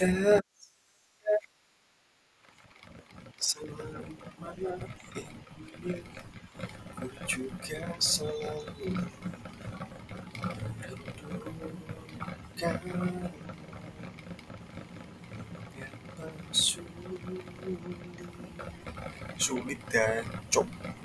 Tak selama ini aku juga selalu merindukan Betapa sulit sulit dan coba